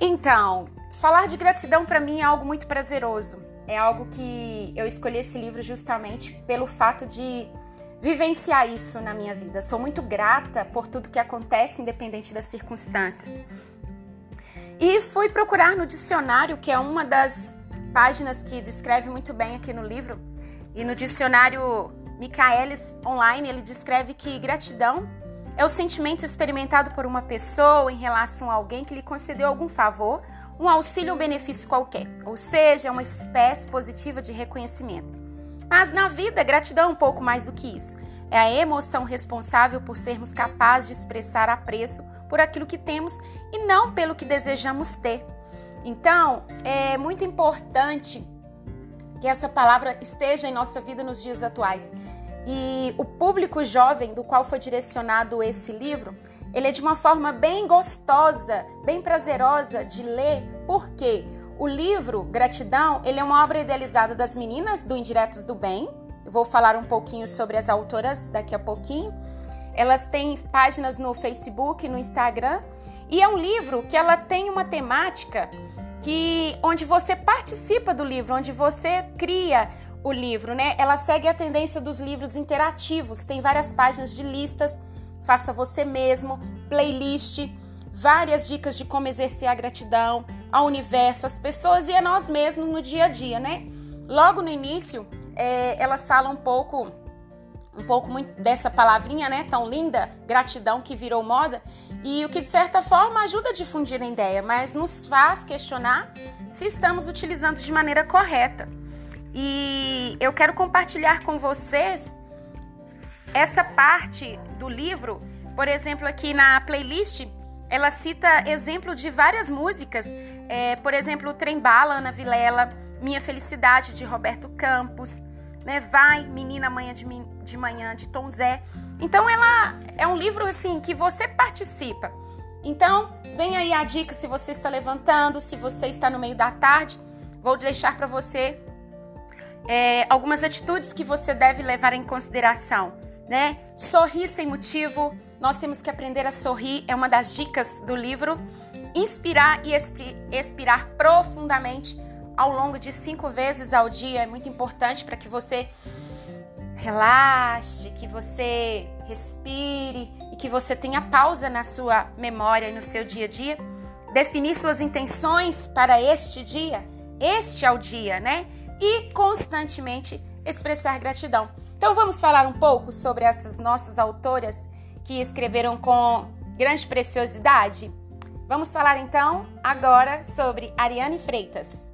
Então, falar de gratidão para mim é algo muito prazeroso. É algo que eu escolhi esse livro justamente pelo fato de vivenciar isso na minha vida. Sou muito grata por tudo que acontece, independente das circunstâncias. E fui procurar no dicionário, que é uma das páginas que descreve muito bem aqui no livro. E no dicionário Michaelis Online, ele descreve que gratidão é o sentimento experimentado por uma pessoa em relação a alguém que lhe concedeu algum favor, um auxílio ou benefício qualquer, ou seja, é uma espécie positiva de reconhecimento. Mas na vida, gratidão é um pouco mais do que isso. É a emoção responsável por sermos capazes de expressar apreço por aquilo que temos e não pelo que desejamos ter. Então, é muito importante que essa palavra esteja em nossa vida nos dias atuais. E o público jovem do qual foi direcionado esse livro, ele é de uma forma bem gostosa, bem prazerosa de ler, porque o livro Gratidão, ele é uma obra idealizada das meninas do Indiretos do Bem. Eu vou falar um pouquinho sobre as autoras daqui a pouquinho. Elas têm páginas no Facebook, no Instagram, e é um livro que ela tem uma temática que onde você participa do livro, onde você cria o livro, né? Ela segue a tendência dos livros interativos, tem várias páginas de listas, faça você mesmo, playlist, várias dicas de como exercer a gratidão ao universo, às pessoas e a nós mesmos no dia a dia, né? Logo no início, é, elas falam um pouco um pouco dessa palavrinha, né, tão linda, gratidão que virou moda, e o que de certa forma ajuda a difundir a ideia, mas nos faz questionar se estamos utilizando de maneira correta. E eu quero compartilhar com vocês essa parte do livro, por exemplo, aqui na playlist, ela cita exemplo de várias músicas, é, por exemplo, Trem Bala, Ana Vilela, Minha Felicidade, de Roberto Campos, né? Vai, Menina Manhã de, de Manhã, de Tom Zé. Então, ela é um livro, assim, que você participa. Então, vem aí a dica se você está levantando, se você está no meio da tarde. Vou deixar para você é, algumas atitudes que você deve levar em consideração, né? Sorrir sem motivo, nós temos que aprender a sorrir, é uma das dicas do livro. Inspirar e expirar profundamente ao longo de cinco vezes ao dia é muito importante para que você relaxe, que você respire e que você tenha pausa na sua memória e no seu dia a dia. Definir suas intenções para este dia, este é o dia, né? e constantemente expressar gratidão. Então vamos falar um pouco sobre essas nossas autoras que escreveram com grande preciosidade? Vamos falar então agora sobre Ariane Freitas.